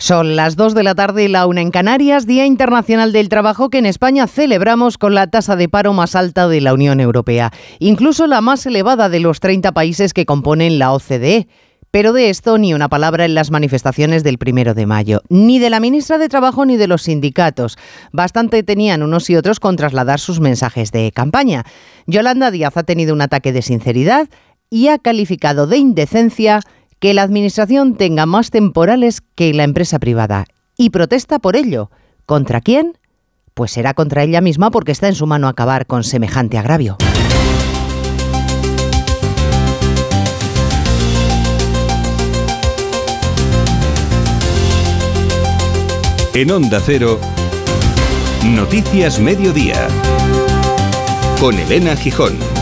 Son las 2 de la tarde y la una en Canarias, Día Internacional del Trabajo que en España celebramos con la tasa de paro más alta de la Unión Europea, incluso la más elevada de los 30 países que componen la OCDE. Pero de esto ni una palabra en las manifestaciones del primero de mayo, ni de la ministra de Trabajo ni de los sindicatos. Bastante tenían unos y otros con trasladar sus mensajes de campaña. Yolanda Díaz ha tenido un ataque de sinceridad y ha calificado de indecencia que la Administración tenga más temporales que la empresa privada y protesta por ello. ¿Contra quién? Pues será contra ella misma porque está en su mano acabar con semejante agravio. En Onda Cero, Noticias Mediodía, con Elena Gijón.